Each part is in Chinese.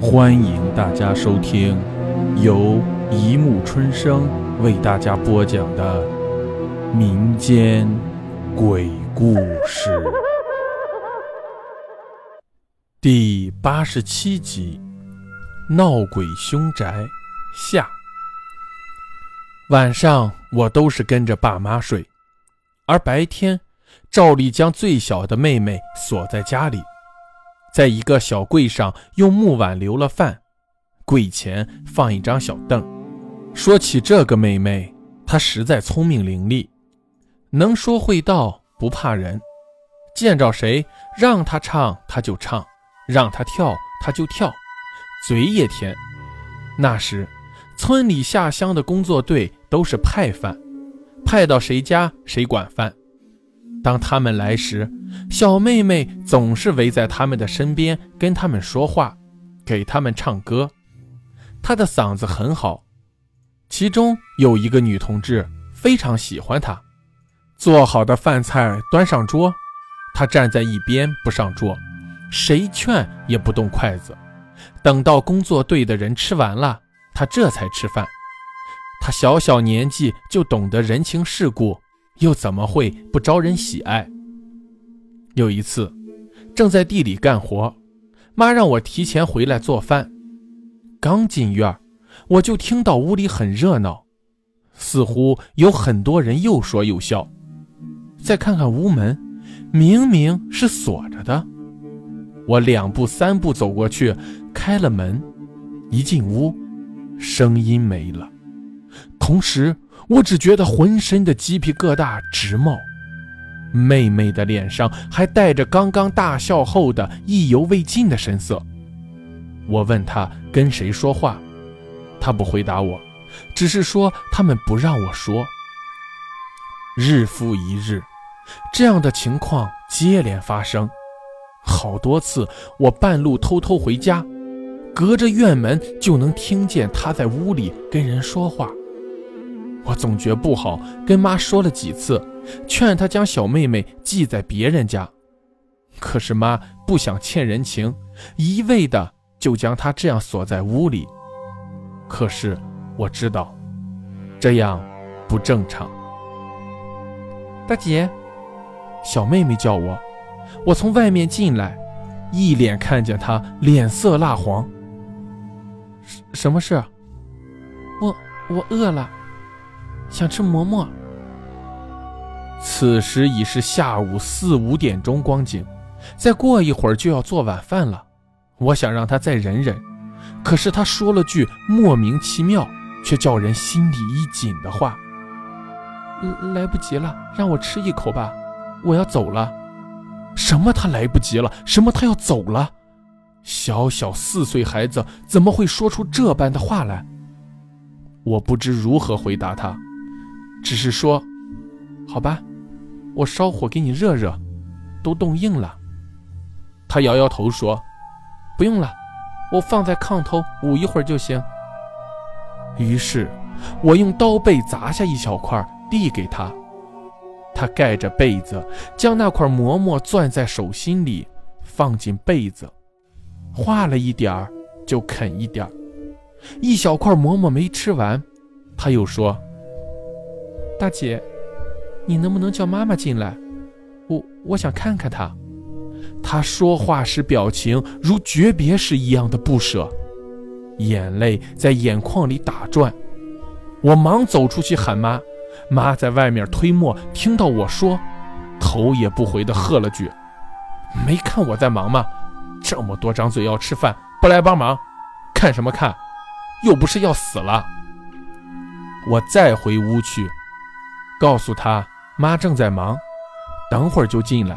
欢迎大家收听由一木春生为大家播讲的民间鬼故事第八十七集《闹鬼凶宅》下。晚上我都是跟着爸妈睡，而白天照例将最小的妹妹锁在家里。在一个小柜上用木碗留了饭，柜前放一张小凳。说起这个妹妹，她实在聪明伶俐，能说会道，不怕人。见着谁让她唱，她就唱；让她跳，她就跳，嘴也甜。那时，村里下乡的工作队都是派饭，派到谁家谁管饭。当他们来时，小妹妹总是围在他们的身边，跟他们说话，给他们唱歌。她的嗓子很好，其中有一个女同志非常喜欢她。做好的饭菜端上桌，她站在一边不上桌，谁劝也不动筷子。等到工作队的人吃完了，她这才吃饭。她小小年纪就懂得人情世故。又怎么会不招人喜爱？有一次，正在地里干活，妈让我提前回来做饭。刚进院，我就听到屋里很热闹，似乎有很多人又说又笑。再看看屋门，明明是锁着的。我两步三步走过去，开了门，一进屋，声音没了，同时。我只觉得浑身的鸡皮疙瘩直冒，妹妹的脸上还带着刚刚大笑后的意犹未尽的神色。我问她跟谁说话，她不回答我，只是说他们不让我说。日复一日，这样的情况接连发生，好多次我半路偷偷回家，隔着院门就能听见她在屋里跟人说话。总觉不好，跟妈说了几次，劝她将小妹妹寄在别人家，可是妈不想欠人情，一味的就将她这样锁在屋里。可是我知道，这样不正常。大姐，小妹妹叫我，我从外面进来，一脸看见她脸色蜡黄。什什么事？我我饿了。想吃馍馍。此时已是下午四五点钟光景，再过一会儿就要做晚饭了。我想让他再忍忍，可是他说了句莫名其妙却叫人心里一紧的话：“来不及了，让我吃一口吧，我要走了。”什么？他来不及了？什么？他要走了？小小四岁孩子怎么会说出这般的话来？我不知如何回答他。只是说，好吧，我烧火给你热热，都冻硬了。他摇摇头说：“不用了，我放在炕头捂一会儿就行。”于是，我用刀背砸下一小块递给他，他盖着被子，将那块馍馍攥在手心里，放进被子，化了一点儿就啃一点儿。一小块馍馍没吃完，他又说。大姐，你能不能叫妈妈进来？我我想看看她。她说话时表情如诀别时一样的不舍，眼泪在眼眶里打转。我忙走出去喊妈，妈在外面推磨，听到我说，头也不回的喝了句：“没看我在忙吗？这么多张嘴要吃饭，不来帮忙，看什么看？又不是要死了。”我再回屋去。告诉他妈正在忙，等会儿就进来。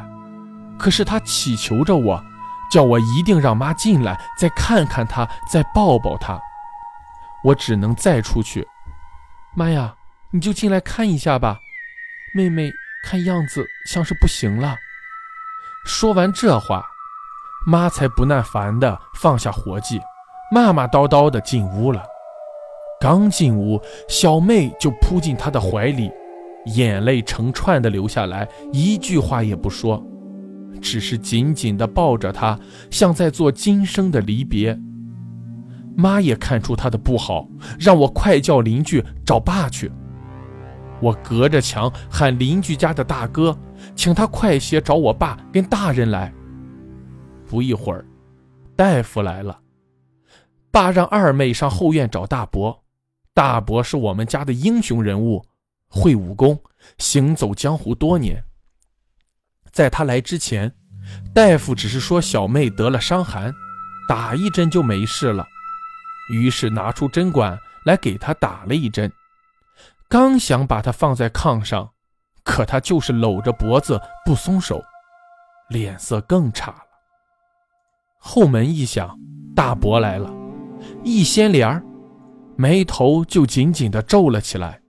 可是他祈求着我，叫我一定让妈进来，再看看他，再抱抱他。我只能再出去。妈呀，你就进来看一下吧，妹妹看样子像是不行了。说完这话，妈才不耐烦地放下活计，骂骂叨叨地进屋了。刚进屋，小妹就扑进他的怀里。眼泪成串的流下来，一句话也不说，只是紧紧地抱着他，像在做今生的离别。妈也看出他的不好，让我快叫邻居找爸去。我隔着墙喊邻居家的大哥，请他快些找我爸跟大人来。不一会儿，大夫来了。爸让二妹上后院找大伯，大伯是我们家的英雄人物，会武功，行走江湖多年。在他来之前，大夫只是说小妹得了伤寒，打一针就没事了。于是拿出针管来给他打了一针，刚想把他放在炕上，可他就是搂着脖子不松手，脸色更差了。后门一响，大伯来了，一掀帘儿，眉头就紧紧地皱了起来。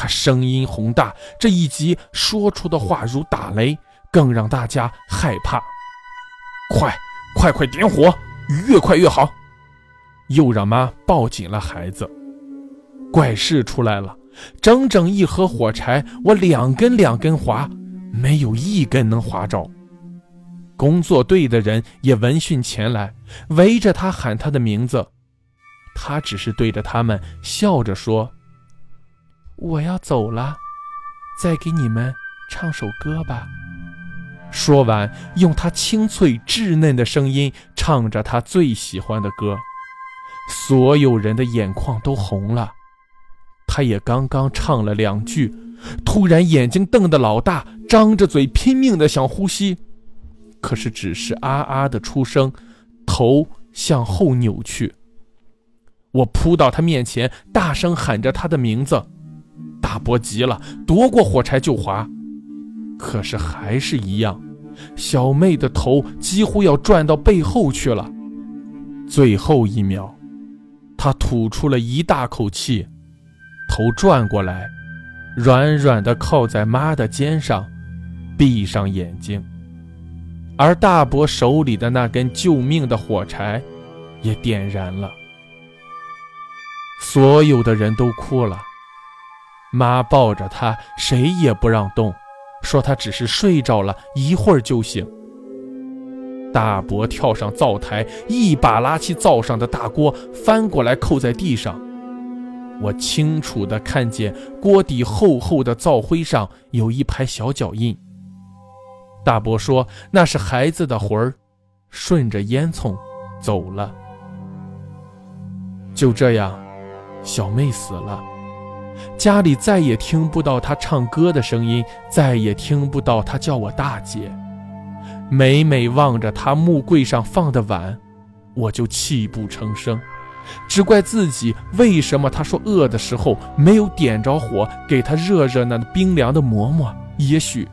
他声音宏大，这一集说出的话如打雷，更让大家害怕。快，快快点火，越快越好。又让妈抱紧了孩子。怪事出来了，整整一盒火柴，我两根两根划，没有一根能划着。工作队的人也闻讯前来，围着他喊他的名字，他只是对着他们笑着说：“我要走了，再给你们唱首歌吧。”说完，用他清脆稚嫩的声音唱着他最喜欢的歌。所有人的眼眶都红了，他也刚刚唱了两句，突然眼睛瞪得老大，张着嘴拼命的想呼吸，可是只是啊啊的出声，头向后扭去。我扑到他面前，大声喊着他的名字，大伯急了，夺过火柴就划，可是还是一样，小妹的头几乎要转到背后去了，最后一秒。他吐出了一大口气，头转过来，软软的靠在妈的肩上，闭上眼睛。而大伯手里的那根救命的火柴也点燃了。所有的人都哭了，妈抱着他，谁也不让动，说他只是睡着了一会儿就醒。大伯跳上灶台，一把拉起灶上的大锅，翻过来扣在地上。我清楚地看见锅底厚厚的灶灰上有一排小脚印。大伯说那是孩子的魂儿，顺着烟囱走了。就这样，小妹死了，家里再也听不到她唱歌的声音，再也听不到她叫我大姐。每每望着他木柜上放的碗，我就泣不成声，只怪自己为什么他说饿的时候没有点着火给他热热那冰凉的馍馍，也许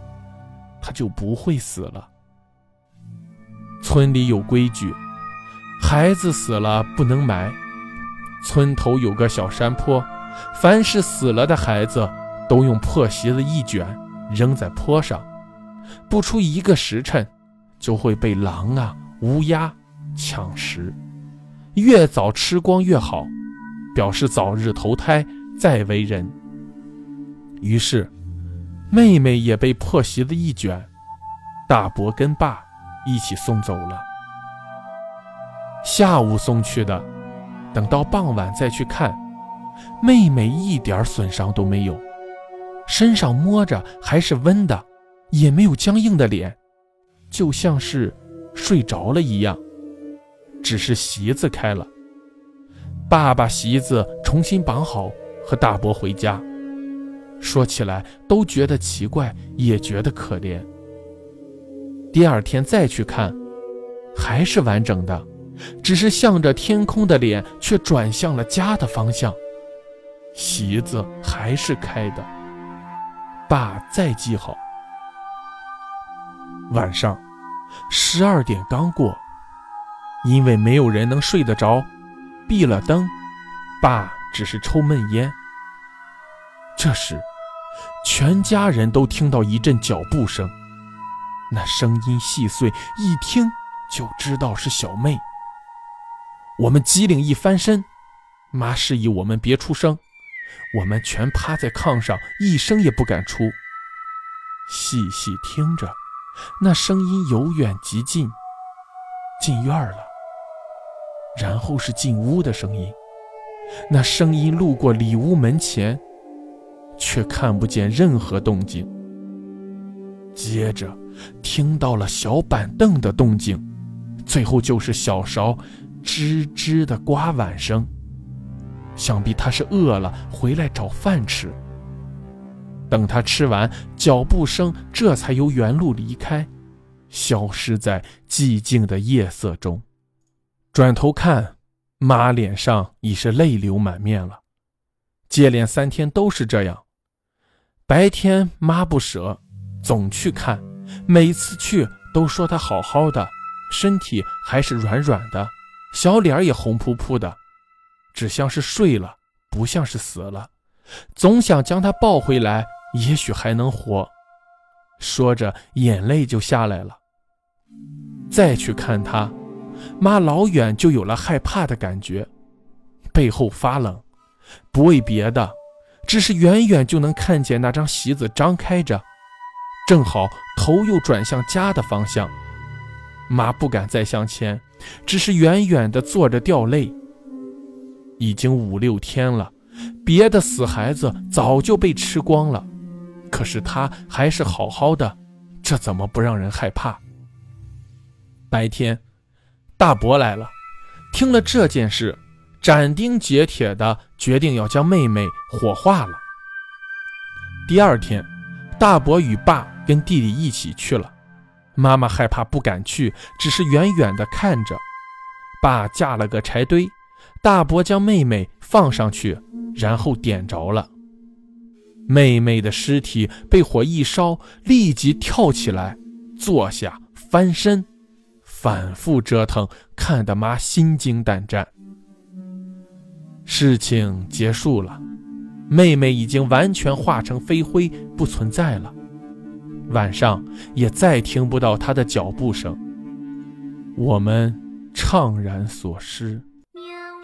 他就不会死了。村里有规矩，孩子死了不能埋。村头有个小山坡，凡是死了的孩子都用破席子一卷，扔在坡上，不出一个时辰。就会被狼啊、乌鸦抢食，越早吃光越好，表示早日投胎再为人。于是，妹妹也被破席子一卷，大伯跟爸一起送走了。下午送去的，等到傍晚再去看，妹妹一点损伤都没有，身上摸着还是温的，也没有僵硬的脸。就像是睡着了一样，只是席子开了。爸把席子重新绑好，和大伯回家。说起来都觉得奇怪，也觉得可怜。第二天再去看，还是完整的，只是向着天空的脸却转向了家的方向，席子还是开的。爸再记好。晚上，十二点刚过，因为没有人能睡得着，闭了灯，爸只是抽闷烟。这时，全家人都听到一阵脚步声，那声音细碎，一听就知道是小妹。我们机灵一翻身，妈示意我们别出声，我们全趴在炕上，一声也不敢出，细细听着。那声音由远及近，进院了。然后是进屋的声音。那声音路过里屋门前，却看不见任何动静。接着听到了小板凳的动静，最后就是小勺吱吱的刮碗声。想必他是饿了，回来找饭吃。等他吃完，脚步声这才由原路离开，消失在寂静的夜色中。转头看。妈脸上已是泪流满面了，接连三天都是这样。白天妈不舍，总去看，每次去都说她好好的，身体还是软软的，小脸也红扑扑的，只像是睡了，不像是死了。总想将她抱回来，也许还能活。说着，眼泪就下来了。再去看她。妈老远就有了害怕的感觉，背后发冷，不为别的，只是远远就能看见那张席子张开着，正好头又转向家的方向。妈不敢再向前，只是远远的坐着掉泪。已经五六天了，别的死孩子早就被吃光了，可是他还是好好的，这怎么不让人害怕？白天。大伯来了，听了这件事，斩钉截铁的决定要将妹妹火化了。第二天，大伯与爸跟弟弟一起去了。妈妈害怕不敢去，只是远远的看着。爸架了个柴堆，大伯将妹妹放上去，然后点着了。妹妹的尸体被火一烧，立即跳起来，坐下，翻身。反复折腾，看得妈心惊胆战。事情结束了，妹妹已经完全化成飞灰，不存在了。晚上也再听不到她的脚步声。我们怅然所失。